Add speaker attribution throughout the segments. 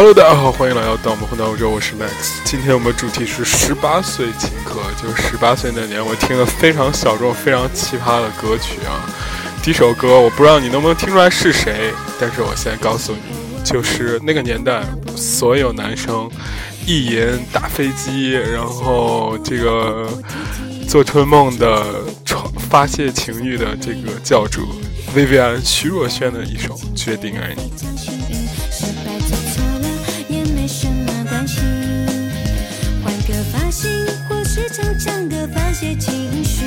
Speaker 1: Hello，大家好，欢迎来到《盗梦混到欧洲》，我是 Max。今天我们主题是十八岁请客，就是十八岁那年，我听了非常小众、非常奇葩的歌曲啊。第一首歌，我不知道你能不能听出来是谁，但是我现在告诉你，就是那个年代所有男生意淫打飞机，然后这个做春梦的发泄情欲的这个教主薇薇安徐若瑄的一首《决定爱你》。
Speaker 2: 或是唱唱歌发泄情绪，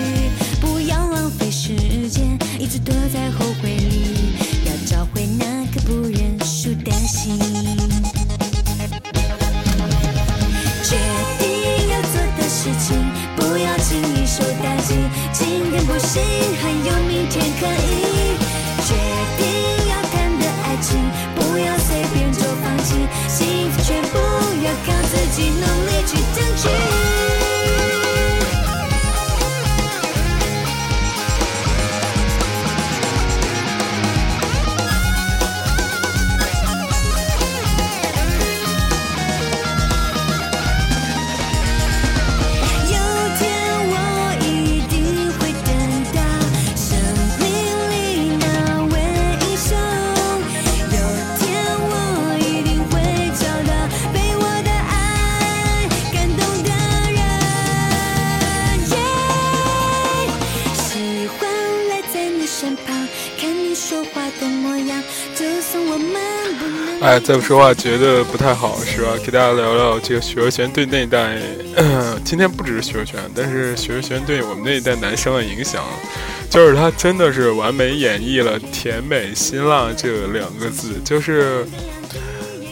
Speaker 2: 不要浪费时间，一直躲在后悔里，要找回那颗不认输的心。决定要做的事情，不要轻易受打击。今天不行，还有明天可以。
Speaker 1: 再不说话觉得不太好，是吧？给大家聊聊这个许若瑄对那一代，今天不只是许若瑄，但是许若瑄对我们那一代男生的影响，就是她真的是完美演绎了“甜美辛辣”这两个字，就是。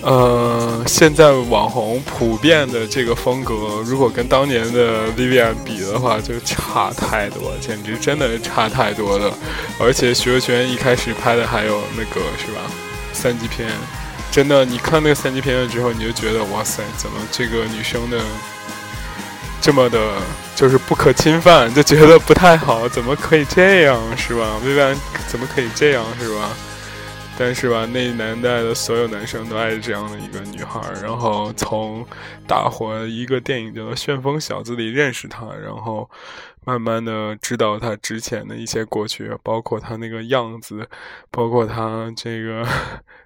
Speaker 1: 呃，现在网红普遍的这个风格，如果跟当年的 Vivian 比的话，就差太多，简直真的差太多了。而且徐若瑄一开始拍的还有那个是吧，三级片，真的，你看那个三级片了之后，你就觉得哇塞，怎么这个女生的这么的，就是不可侵犯，就觉得不太好，怎么可以这样是吧薇薇安怎么可以这样是吧？但是吧，那年代的所有男生都爱这样的一个女孩，然后从大火一个电影叫做《旋风小子》里认识她，然后慢慢的知道她之前的一些过去，包括她那个样子，包括她这个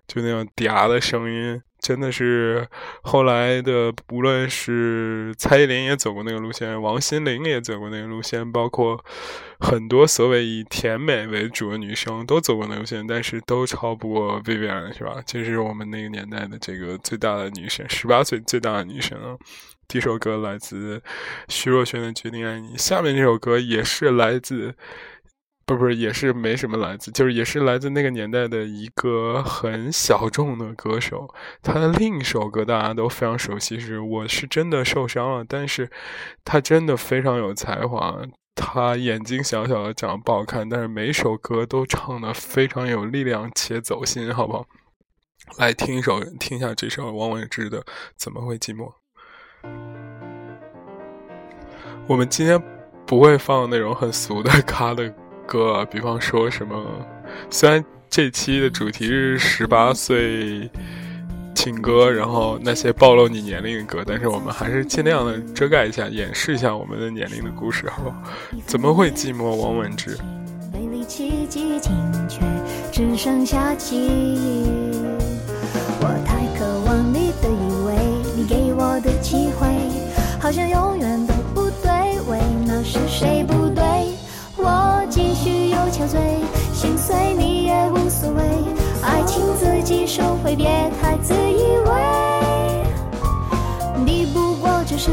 Speaker 1: 就那种嗲的声音，真的是后来的，无论是蔡依林也走过那个路线，王心凌也走过那个路线，包括很多所谓以甜美为主的女生都走过那个路线，但是都超不过 Vivian，是吧？这是我们那个年代的这个最大的女神，十八岁最大的女神啊。第一首歌来自徐若瑄的《决定爱你》，下面这首歌也是来自。不不是，也是没什么来自，就是也是来自那个年代的一个很小众的歌手。他的另一首歌大家都非常熟悉，是《我是真的受伤了》，但是他真的非常有才华。他眼睛小小的，长得不好看，但是每首歌都唱的非常有力量且走心，好不好？来听一首，听一下这首王菀之的《怎么会寂寞》。我们今天不会放那种很俗的咖的歌，比方说什么，虽然这期的主题是十八岁情歌，然后那些暴露你年龄的歌，但是我们还是尽量的遮盖一下，掩饰一下我们的年龄的故事，好不好？怎么会寂寞？王文之。
Speaker 3: 美丽奇迹，只剩下记忆。的机会，好像永远都不对。为那是谁不对？我继续又憔悴，心碎你也无所谓。爱情自己收回，别太自以为。你不过只是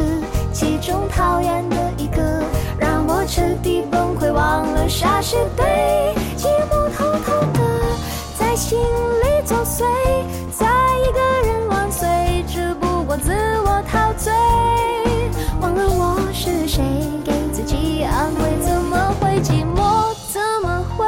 Speaker 3: 其中讨厌的一个，让我彻底崩溃，忘了啥是对。寂寞偷偷的在心里作祟，醉。忘了我是谁，给自己安慰，怎么会寂寞？怎么会？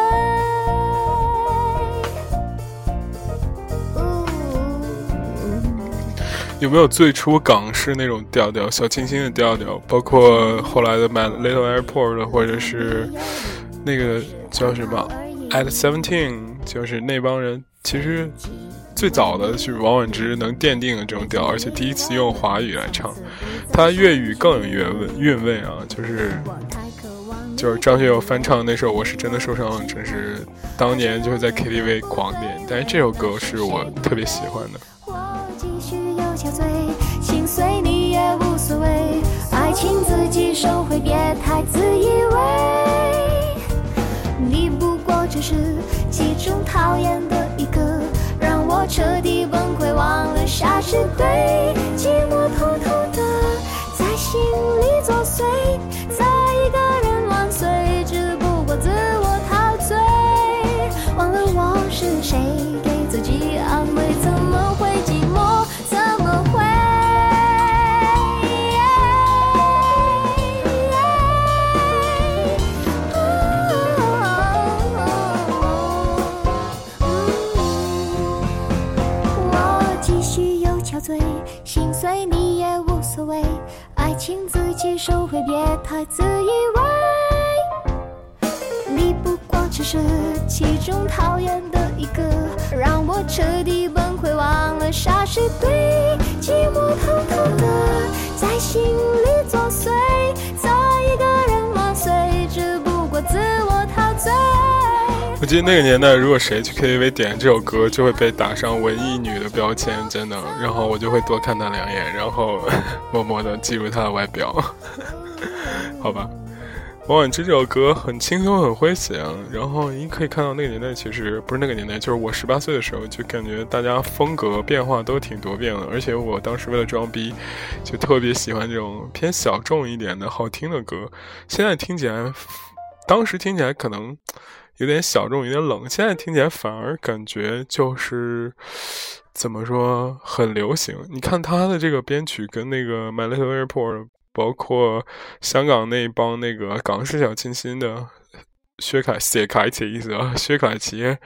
Speaker 1: 有没有最初港式那种调调，小清新的调调？包括后来的《My Little Airport》，或者是那个叫什么《At Seventeen》，就是那帮人。其实最早的是王菀之能奠定的这种调，而且第一次用华语来唱，他粤语更有韵味韵味啊！就是就是张学友翻唱那首《我是真的受伤了》，真是当年就是在 KTV 狂点。但是这首歌是我特别喜欢的。
Speaker 3: 我继续又憔悴，心碎你也无所谓，爱情自己收回，别太自以为。你不过只是其中讨厌的一个，彻底崩溃，忘了啥是对。寂寞偷偷收回，别太自以为。你不过只是其中讨厌的一个，让我彻底崩溃，忘了啥是对。寂寞偷偷的在心里我
Speaker 1: 记得那个年代，如果谁去 KTV 点这首歌，就会被打上文艺女的标签，真的。然后我就会多看她两眼，然后 默默的记住她的外表，好吧。王菀之这首歌很轻松，很诙谐。然后你可以看到那个年代，其实不是那个年代，就是我十八岁的时候，就感觉大家风格变化都挺多变的。而且我当时为了装逼，就特别喜欢这种偏小众一点的好听的歌。现在听起来，当时听起来可能有点小众，有点冷。现在听起来反而感觉就是怎么说，很流行。你看他的这个编曲跟那个《My Little Airport》。包括香港那帮那个港式小清新的薛凯谢凯奇意思啊，薛凯琪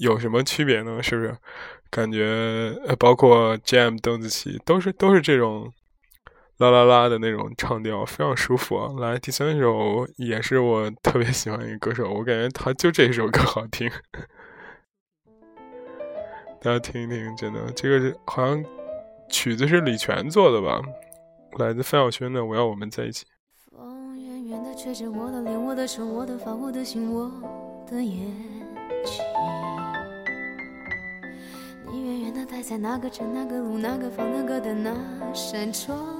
Speaker 1: 有什么区别呢？是不是？感觉呃，包括 Jam 邓紫棋都是都是这种啦啦啦的那种唱调，非常舒服啊。来，第三首也是我特别喜欢一个歌手，我感觉他就这首歌好听，大家听一听，真的，这个是好像曲子是李泉做的吧？来自范晓萱的《我要我们在一起》。
Speaker 3: 风远远地吹着我的脸，我的手，我的发，我的心，我的眼睛。你远远地待在那个城、那个路、那个房、那个的那扇窗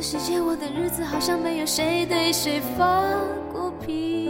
Speaker 3: 这世界，我的日子，好像没有谁对谁发过脾气，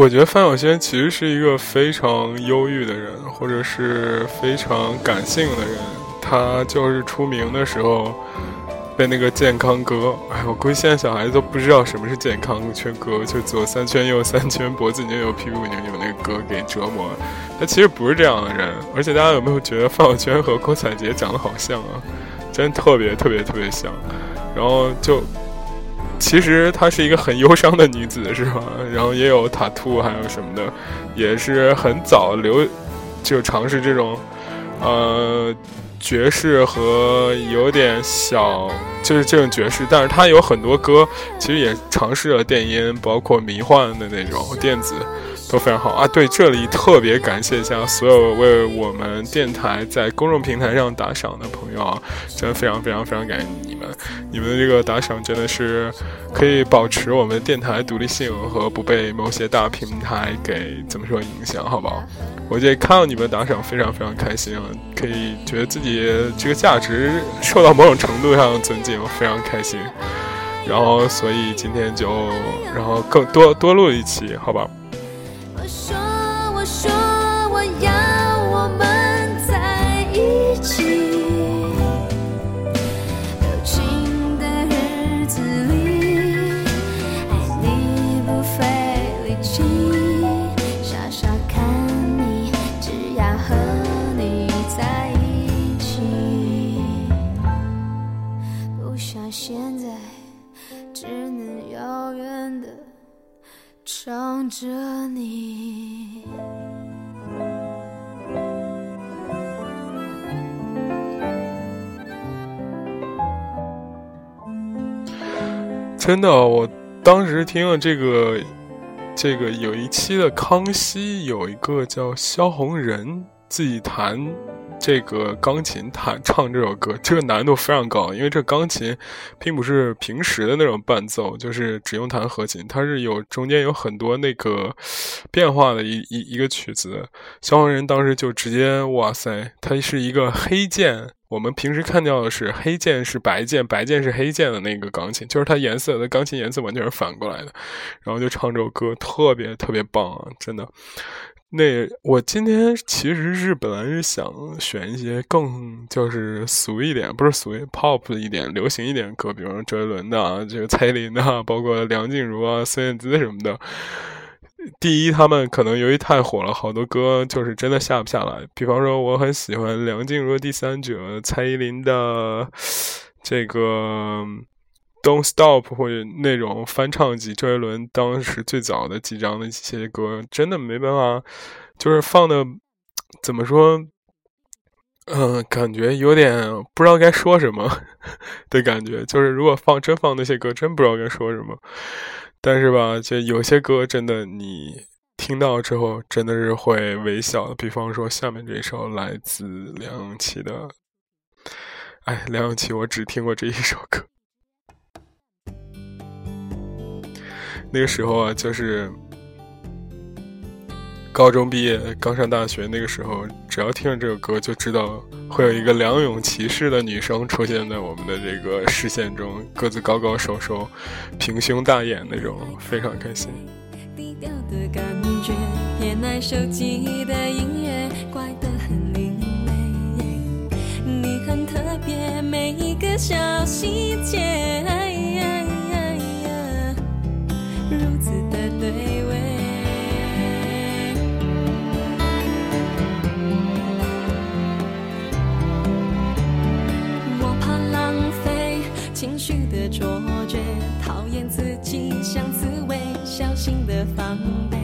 Speaker 1: 我觉得范晓萱其实是一个非常忧郁的人，或者是非常感性的人。她就是出名的时候。被那个健康歌，哎，我估计现在小孩子都不知道什么是健康圈歌，就左三圈右三圈，脖子扭扭，屁股扭扭那个歌给折磨。他其实不是这样的人，而且大家有没有觉得范晓萱和郭采洁长得好像啊？真特别特别特别像。然后就，其实她是一个很忧伤的女子，是吧？然后也有塔兔，还有什么的，也是很早留，就尝试这种，呃。爵士和有点小，就是这种爵士，但是她有很多歌，其实也尝试了电音，包括迷幻的那种电子。都非常好啊！对，这里特别感谢一下所有为我们电台在公众平台上打赏的朋友啊，真的非常非常非常感谢你们！你们的这个打赏真的是可以保持我们电台独立性和不被某些大平台给怎么说影响，好不好？我觉得看到你们打赏非常非常开心啊，可以觉得自己这个价值受到某种程度上的尊敬，非常开心。然后，所以今天就然后更多多录一期，好吧？说着你。真的，我当时听了这个，这个有一期的《康熙》，有一个叫萧红人自己弹。这个钢琴弹唱这首歌，这个难度非常高，因为这钢琴并不是平时的那种伴奏，就是只用弹和琴，它是有中间有很多那个变化的一 一一个曲子。消防人当时就直接哇塞，它是一个黑键，我们平时看到的是黑键是白键，白键是黑键的那个钢琴，就是它颜色的钢琴颜色完全是反过来的，然后就唱这首歌，特别特别棒啊，真的。那我今天其实是本来是想选一些更就是俗一点，不是俗，pop 一点、流行一点歌，比如周杰伦的啊，这个蔡依林的，包括梁静茹啊、孙燕姿什么的。第一，他们可能由于太火了，好多歌就是真的下不下来。比方说，我很喜欢梁静茹《第三者》，蔡依林的这个。Don't Stop 或者那种翻唱几周杰伦当时最早的几张的一些歌，真的没办法，就是放的怎么说，嗯，感觉有点不知道该说什么的感觉。就是如果放真放那些歌，真不知道该说什么。但是吧，就有些歌真的你听到之后真的是会微笑的。比方说下面这首来自梁咏琪的，哎，梁咏琪，我只听过这一首歌。那个时候啊，就是高中毕业刚上大学那个时候，只要听着这首歌，就知道会有一个梁咏琪式的女生出现在我们的这个视线中，个子高高瘦瘦，平胸大眼那种，非常开心。低调的感觉，偏爱手机的音乐，怪得很另类。你很特别，每一个小细节。如此的对味，我怕浪费情绪的错觉，讨厌自己像刺猬，小心的防备。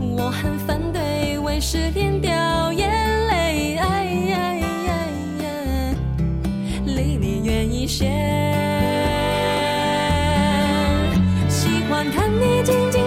Speaker 1: 我很反对为失恋掉眼泪，离你远一些。静静。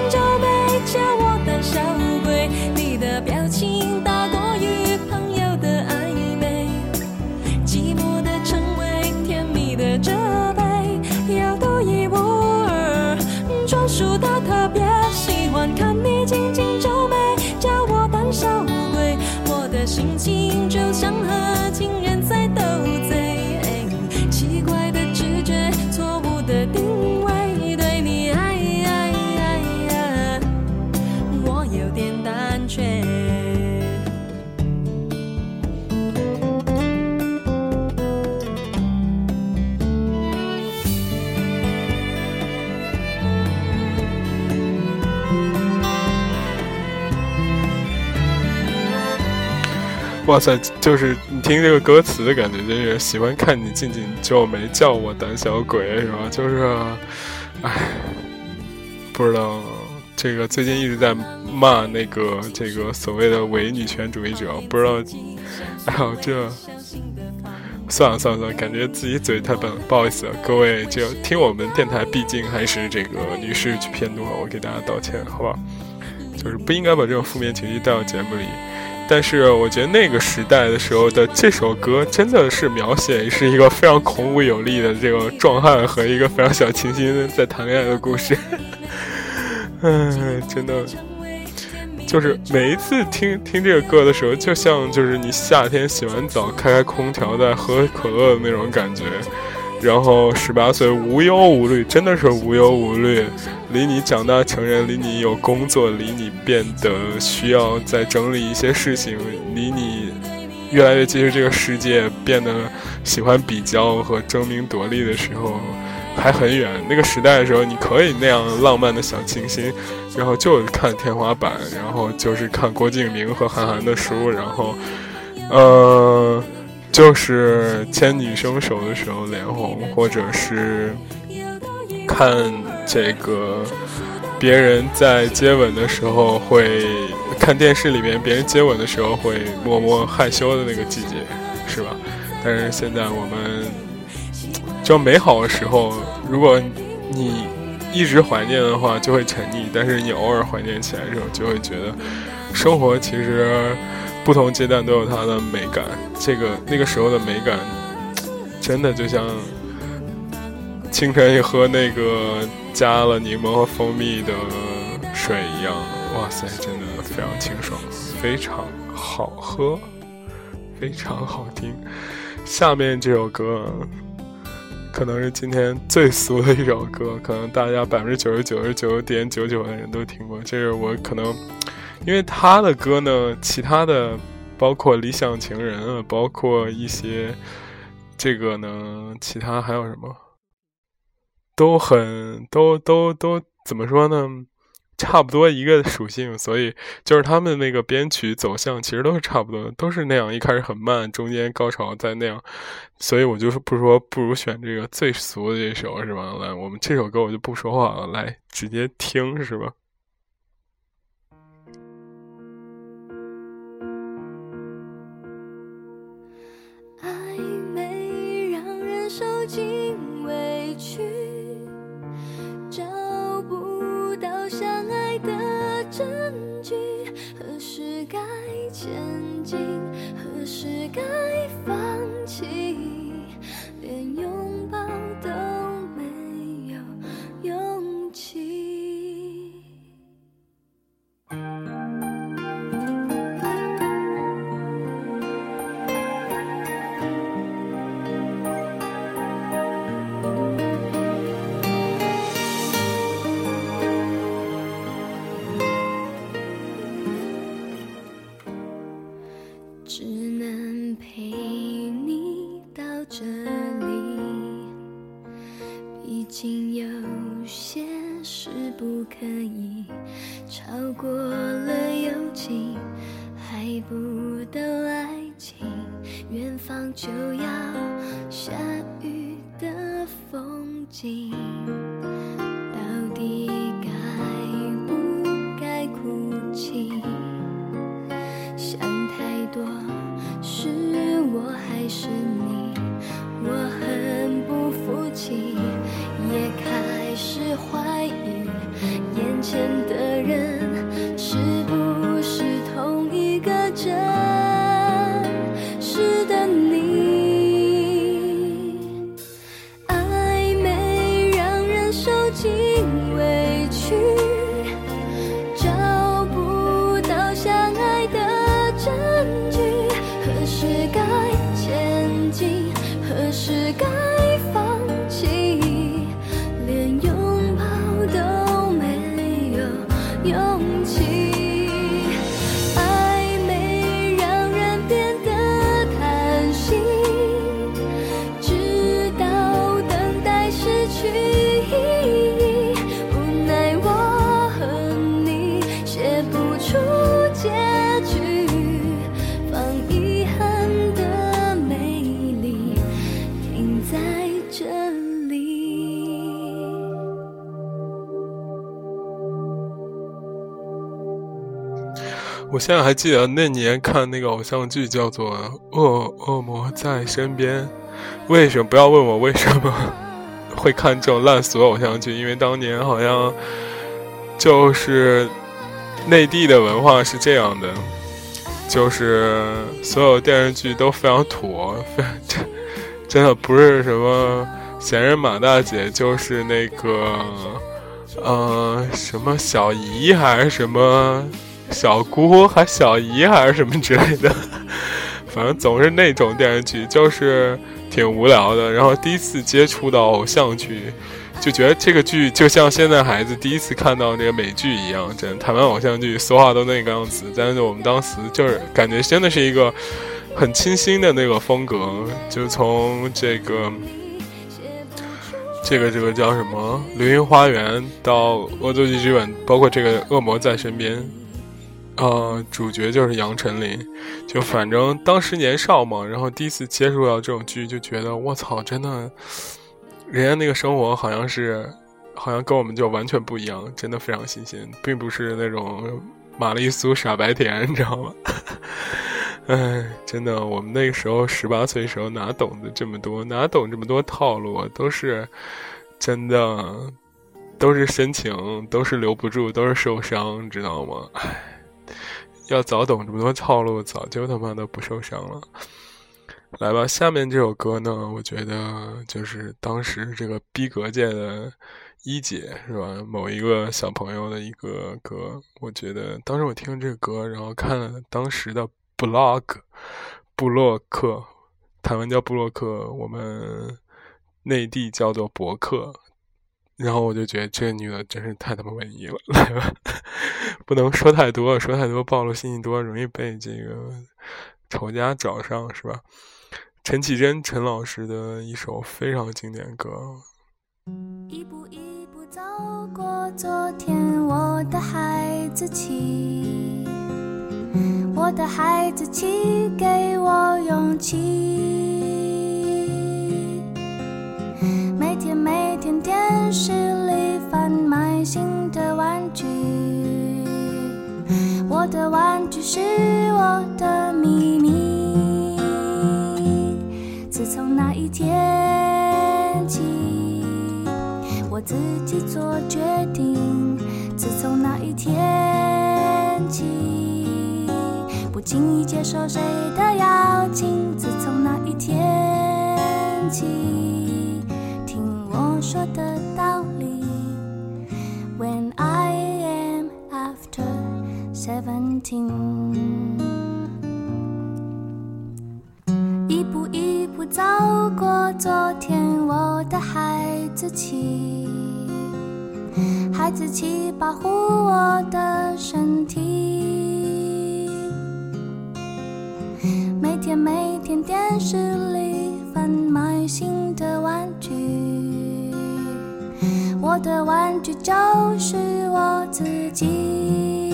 Speaker 1: 哇塞，就是你听这个歌词的感觉，就是喜欢看你紧紧皱眉，叫我胆小鬼，是吧？就是，唉，不知道这个最近一直在骂那个这个所谓的伪女权主义者，不知道，哎呦这。算了算了算了，感觉自己嘴太笨了，不好意思，各位就听我们电台，毕竟还是这个女士去偏多，我给大家道歉，好吧？就是不应该把这种负面情绪带到节目里。但是我觉得那个时代的时候的这首歌，真的是描写是一个非常孔武有力的这个壮汉和一个非常小清新在谈恋爱的故事。嗯，真的。就是每一次听听这个歌的时候，就像就是你夏天洗完澡开开空调在喝可乐的那种感觉，然后十八岁无忧无虑，真的是无忧无虑，离你长大成人，离你有工作，离你变得需要再整理一些事情，离你越来越接触这个世界，变得喜欢比较和争名夺利的时候。还很远，那个时代的时候，你可以那样浪漫的小清新，然后就看天花板，然后就是看郭敬明和韩寒的书，然后，呃，就是牵女生手的时候脸红，或者是看这个别人在接吻的时候会看电视里面别人接吻的时候会默默害羞的那个季节，是吧？但是现在我们。就美好的时候，如果你一直怀念的话，就会沉溺；但是你偶尔怀念起来的时候，就会觉得生活其实不同阶段都有它的美感。这个那个时候的美感，真的就像清晨一喝那个加了柠檬和蜂蜜的水一样，哇塞，真的非常清爽，非常好喝，非常好听。下面这首歌。可能是今天最俗的一首歌，可能大家百分之九十九十九点九九的人都听过。这是我可能，因为他的歌呢，其他的包括《理想情人》，包括一些这个呢，其他还有什么，都很都都都怎么说呢？差不多一个属性，所以就是他们那个编曲走向其实都是差不多，都是那样，一开始很慢，中间高潮再那样，所以我就是不说，不如选这个最俗的这首是吧？来，我们这首歌我就不说话了，来直接听是吧？
Speaker 4: 何时该前进何时该放弃连拥抱都可以。超过了友情还不到爱情远方就要下雨的风景。
Speaker 1: 我现在还记得那年看那个偶像剧叫做《恶恶魔在身边》，为什么不要问我为什么 会看这种烂俗偶像剧？因为当年好像就是内地的文化是这样的，就是所有电视剧都非常土，非 真的不是什么闲人马大姐，就是那个呃什么小姨还是什么。小姑还小姨还是什么之类的，反正总是那种电视剧，就是挺无聊的。然后第一次接触到偶像剧，就觉得这个剧就像现在孩子第一次看到这个美剧一样，真台湾偶像剧说话都那个样子。但是我们当时就是感觉真的是一个很清新的那个风格，就从这个这个这个叫什么《流星花园》到《恶作剧之吻》，包括这个《恶魔在身边》。呃，主角就是杨丞琳，就反正当时年少嘛，然后第一次接触到这种剧，就觉得我操，真的，人家那个生活好像是，好像跟我们就完全不一样，真的非常新鲜，并不是那种玛丽苏傻白甜，你知道吗？哎，真的，我们那个时候十八岁时候哪懂得这么多，哪懂这么多套路啊，都是真的，都是深情，都是留不住，都是受伤，知道吗？哎。要早懂这么多套路，早就他妈的不受伤了。来吧，下面这首歌呢，我觉得就是当时这个逼格界的一姐是吧？某一个小朋友的一个歌，我觉得当时我听这个歌，然后看了当时的 blog 布洛克，台湾叫布洛克，我们内地叫做博客。然后我就觉得这个女的真是太他妈文艺了，来吧，不能说太多，说太多暴露信息多，容易被这个仇家找上，是吧？陈绮贞陈老师的一首非常经典歌。
Speaker 3: 一步一步走过昨天，我的孩子气，我的孩子气，给我勇气。每天每天电视里贩卖新的玩具，我的玩具是我的秘密。自从那一天起，我自己做决定。自从那一天起，不轻易接受谁的邀请。自从那一天起。说的道理。When I am after seventeen，一步一步走过昨天，我的孩子气，孩子气保护我的身体。每天每天电视里贩卖新的玩具就是我自己。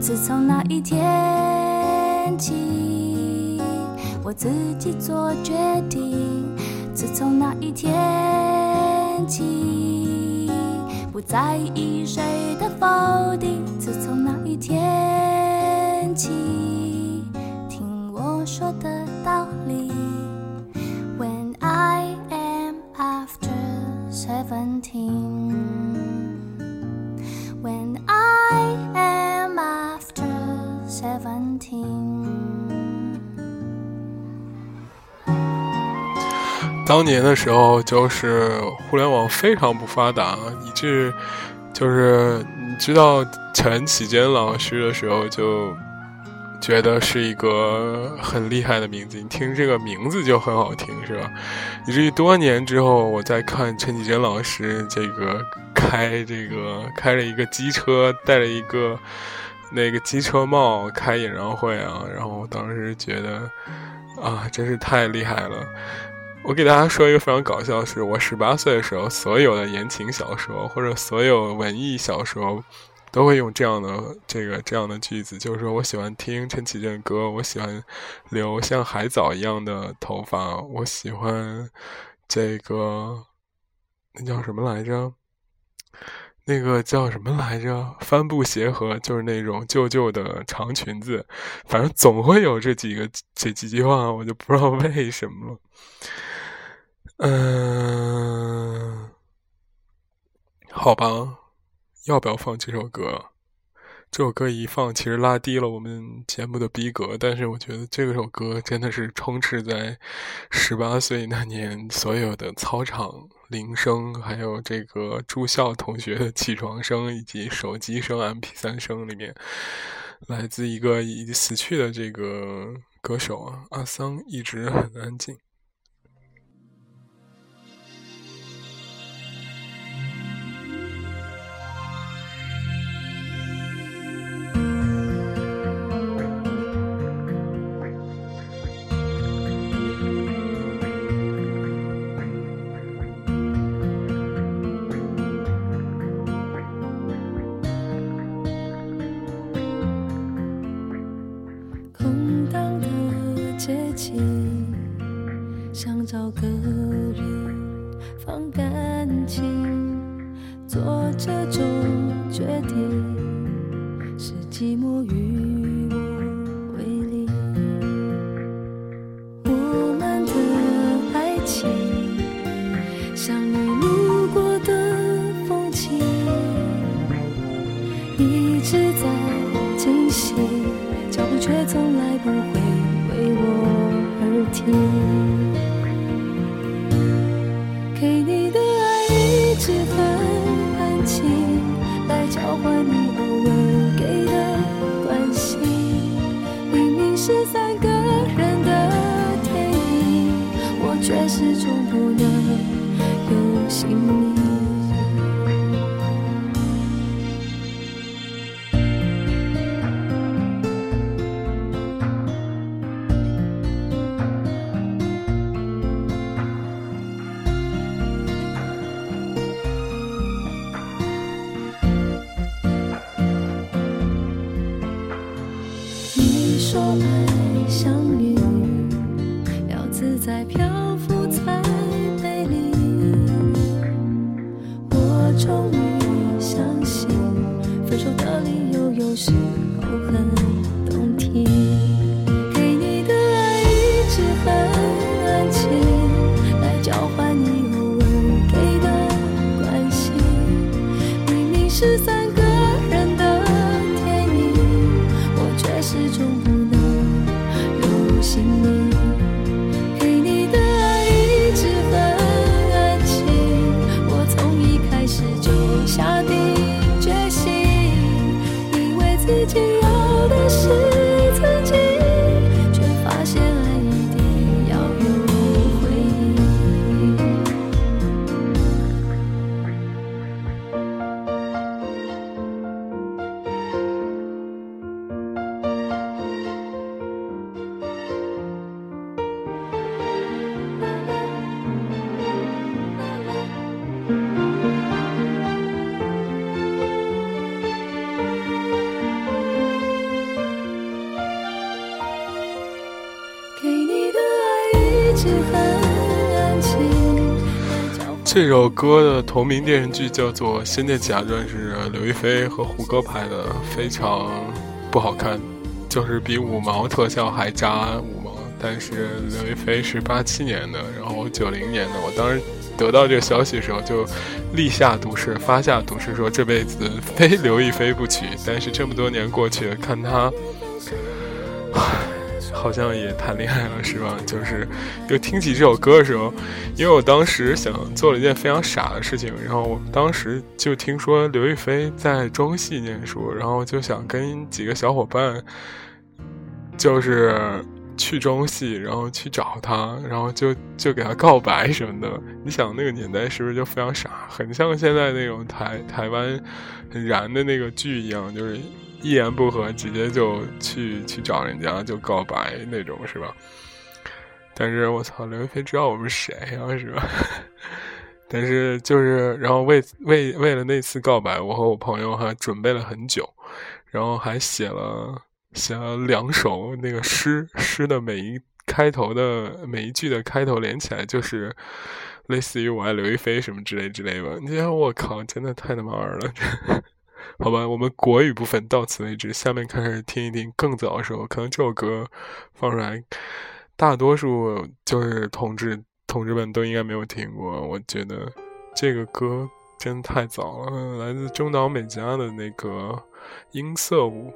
Speaker 3: 自从那一天起，我自己做决定。自从那一天起，不在意谁的否定。自从那一天起，听我说的 seventeen. When I am after seventeen，
Speaker 1: 当年的时候，就是互联网非常不发达，以致就是你知道陈绮贞老师的时候就。觉得是一个很厉害的名字，你听这个名字就很好听，是吧？以至于多年之后，我在看陈绮贞老师这个开这个开了一个机车，戴了一个那个机车帽开演唱会啊，然后当时觉得啊，真是太厉害了。我给大家说一个非常搞笑的事：我十八岁的时候，所有的言情小说或者所有文艺小说。都会用这样的这个这样的句子，就是说我喜欢听陈绮贞的歌，我喜欢留像海藻一样的头发，我喜欢这个那叫什么来着？那个叫什么来着？帆布鞋和就是那种旧旧的长裙子，反正总会有这几个这几句话，我就不知道为什么了。嗯，好吧，要不要放这首歌？这首歌一放，其实拉低了我们节目的逼格。但是我觉得这首歌真的是充斥在十八岁那年所有的操场铃声，还有这个住校同学的起床声，以及手机声、M P 三声里面。来自一个已死去的这个歌手啊，阿桑，一直很安静。
Speaker 4: 说爱像云，要自在漂浮才美丽。我终于相信，分手的理由有时。
Speaker 1: 这首歌的同名电视剧叫做《仙剑奇侠传》，是刘亦菲和胡歌拍的，非常不好看，就是比五毛特效还渣五毛。但是刘亦菲是八七年的，然后九零年的，我当时得到这个消息的时候就立下毒誓，发下毒誓，说这辈子非刘亦菲不娶。但是这么多年过去了，看她。好像也谈恋爱了，是吧？就是又听起这首歌的时候，因为我当时想做了一件非常傻的事情，然后我当时就听说刘亦菲在中戏念书，然后就想跟几个小伙伴，就是去中戏，然后去找她，然后就就给她告白什么的。你想那个年代是不是就非常傻，很像现在那种台台湾很燃的那个剧一样，就是。一言不合，直接就去去找人家就告白那种，是吧？但是我操，刘亦菲知道我们谁啊，是吧？但是就是，然后为为为了那次告白，我和我朋友还准备了很久，然后还写了写了两首那个诗，诗的每一开头的每一句的开头连起来就是
Speaker 4: 类似于我爱刘亦菲什么之类之类吧。你，我靠，真的太他妈二了。好吧，我们国语部分到此为止，下面开始听一听更早的时候，可能这首歌放出来，大多数就是同志同志们都应该没有听过。我觉得这个歌真的太早了，来自中岛美嘉的那个《音色舞》。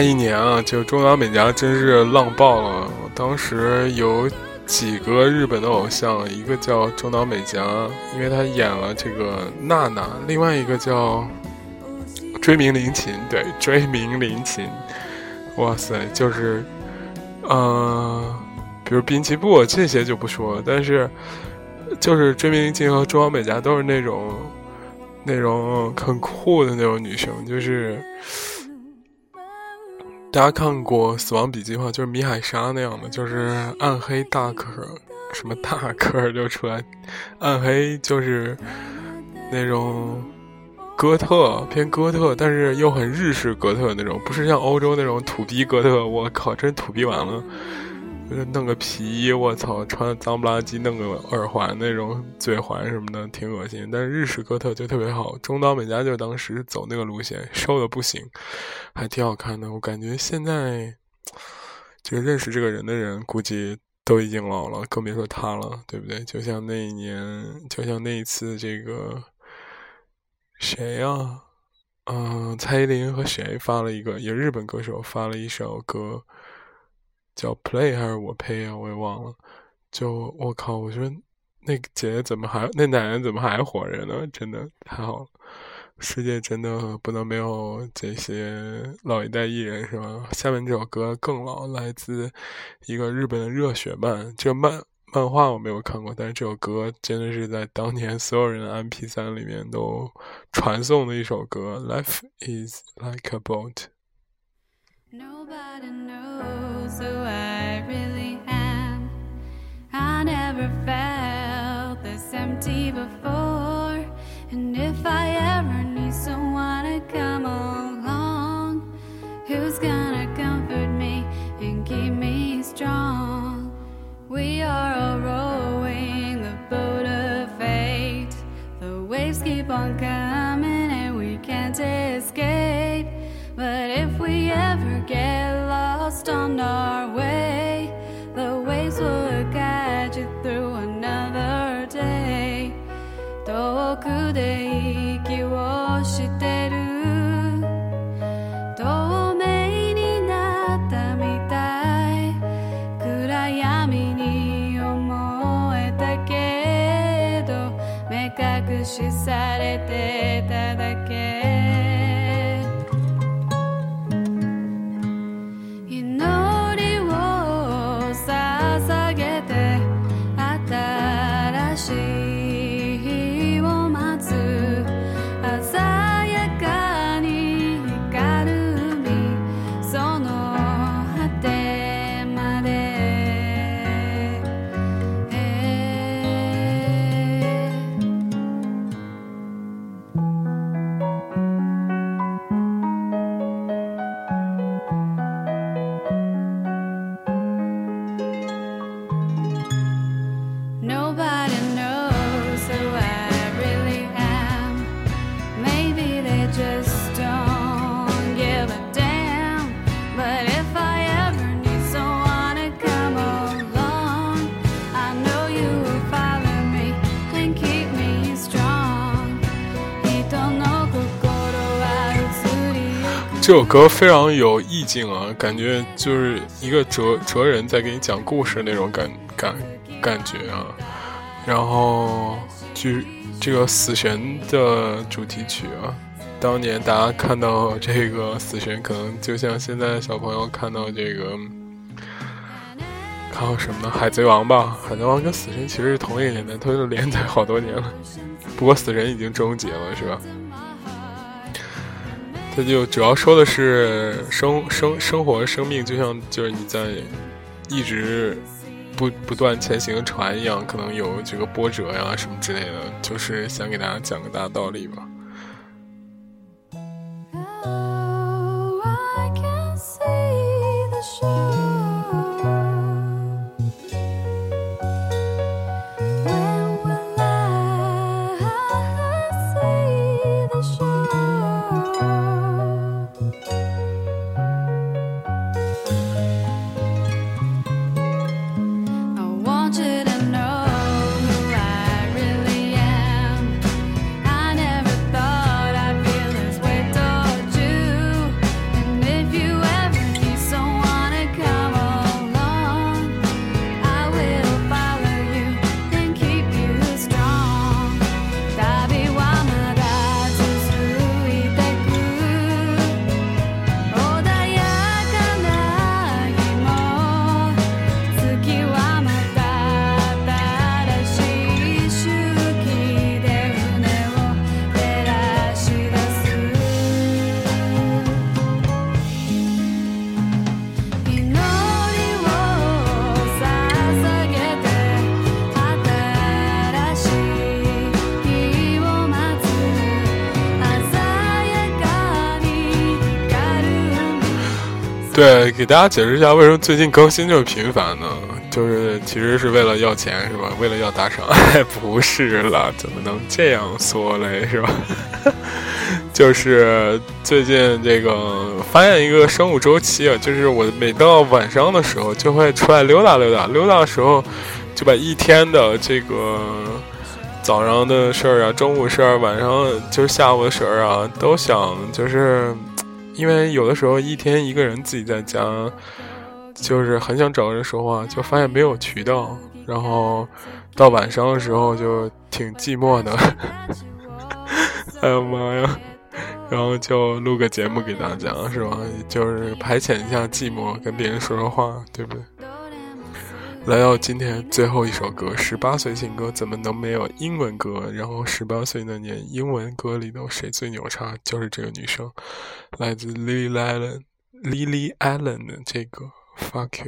Speaker 4: 那一年啊，就中岛美嘉真是浪爆了。当时有几个日本的偶像，一个叫中岛美嘉，因为她演了这个娜娜；另外一个叫追名林琴，对，追名林琴。哇塞，就是，呃，比如滨崎步这些就不说了，但是就是追名林琴和中岛美嘉都是那种那种很酷的那种女生，就是。大家看过《死亡笔记》吗？就是米海沙那样的，就是暗黑大可，
Speaker 1: 什么大歌就出来，暗黑就是那种哥特偏哥特，但是又很日式哥特那种，不是像欧洲那种土逼哥特。我靠，真土逼完了！弄个皮衣，我操，穿脏不拉几，弄个耳环那种嘴环什么的，挺恶心。但是日式哥特就特别好，中岛美嘉就当时走那个路线，瘦的不行，还挺好看的。我感觉现在就认识这个人的人，估计都已经老了，更别说他了，对不对？就像那一年，就像那一次，这个谁呀？嗯，蔡依林和谁发了一个，也日本歌手发了一首歌。叫 play 还是我 pay 啊？我也忘了。就我靠，我觉得那姐姐怎么还那奶奶怎么还活着呢？真的太好了！世界真的不能没有这些老一代艺人，是吧？下面这首歌更老，来自一个日本的热血漫。这个漫漫画我没有看过，但是这首歌真的是在当年所有人的 MP 三里面都传颂的一首歌。Life is like a boat。
Speaker 5: Who I really am. I never felt this empty before. And if I ever need someone to come along, who's gonna comfort me and keep me strong? We are all rowing the boat of fate. The waves keep on coming and we can't escape. But if lost on our way, the waves will guide you through another day. 遠くで
Speaker 1: 这首歌非常有意境啊，感觉就是一个哲哲人在给你讲故事那种感感感觉啊。然后，就这个《死神》的主题曲啊，当年大家看到这个《死神》，可能就像现在小朋友看到这个，看到什么呢？《海贼王》吧，《海贼王》跟《死神》其实是同一年代，它都连载好多年了。不过《死神》已经终结了，是吧？他就主要说的是生生生活生命，就像就是你在一直不不断前行的船一样，可能有这个波折呀什么之类的，就是想给大家讲个大道理吧。
Speaker 2: 给大家解释一下为什么最近更新这么频繁呢？就是其实是为了要钱，是吧？为了要打赏？不是了，怎么能这样说嘞？是吧？就是最近这个发现一个生物周期啊，就是我每到晚上的时候就会出来溜达溜达，溜达的时候就把一天的这个早上的事儿啊、中午事儿、晚上就是下午的事儿啊，都想就是。因为有的时候一天一个人自己在家，就是很想找人说话，就发现没有渠道。然后到晚上的时候就挺寂寞的，哎呀妈呀！然后就录个节目给大家，是吧？就是排遣一下寂寞，跟别人说说话，对不对？来到今天最后一首歌，十八岁情歌怎么能没有英文歌？然后十八岁那年，英文歌里头谁最牛叉？就是这个女生，来自 Lily Allen，Lily Allen 的这个 Fuck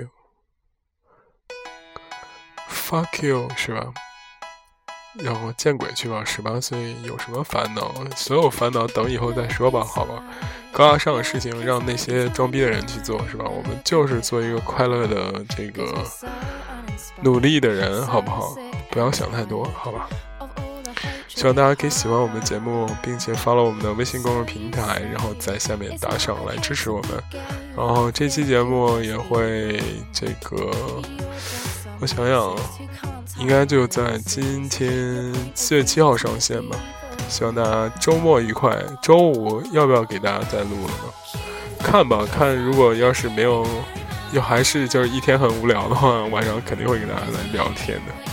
Speaker 2: You，Fuck You 是吧？然后见鬼去吧！十八岁有什么烦恼？所有烦恼等以后再说吧，好吧？高大上的事情让那些装逼的人去做，是吧？我们就是做一个快乐的这个努力的人，好不好？不要想太多，好吧？希望大家可以喜欢我们的节目，并且发了我们的微信公众平台，然后在下面打赏来支持我们。然后这期节目也会这个，我想想。应该就在今天四月七号上线吧，希望大家周末愉快。周五要不要给大家再录了呢？看吧，看如果要是没有，又还是就是一天很无聊的话，晚上肯定会给大家来聊天的。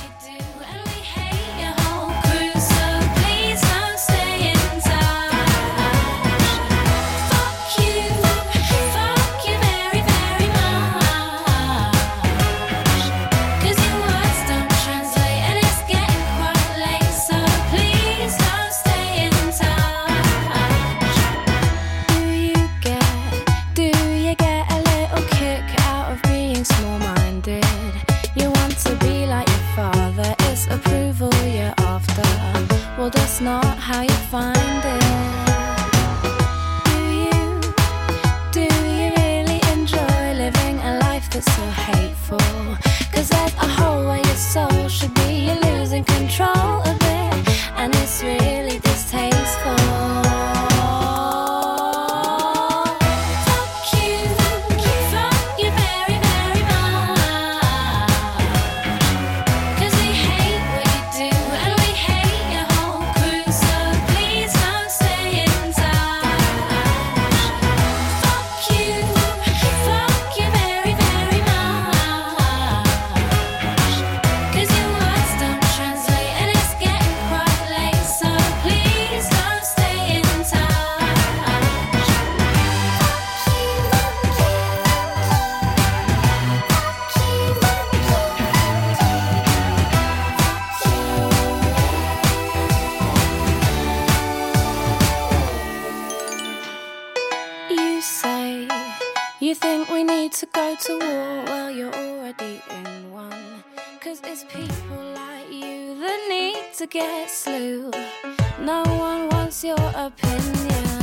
Speaker 6: Get slew. No one wants your opinion.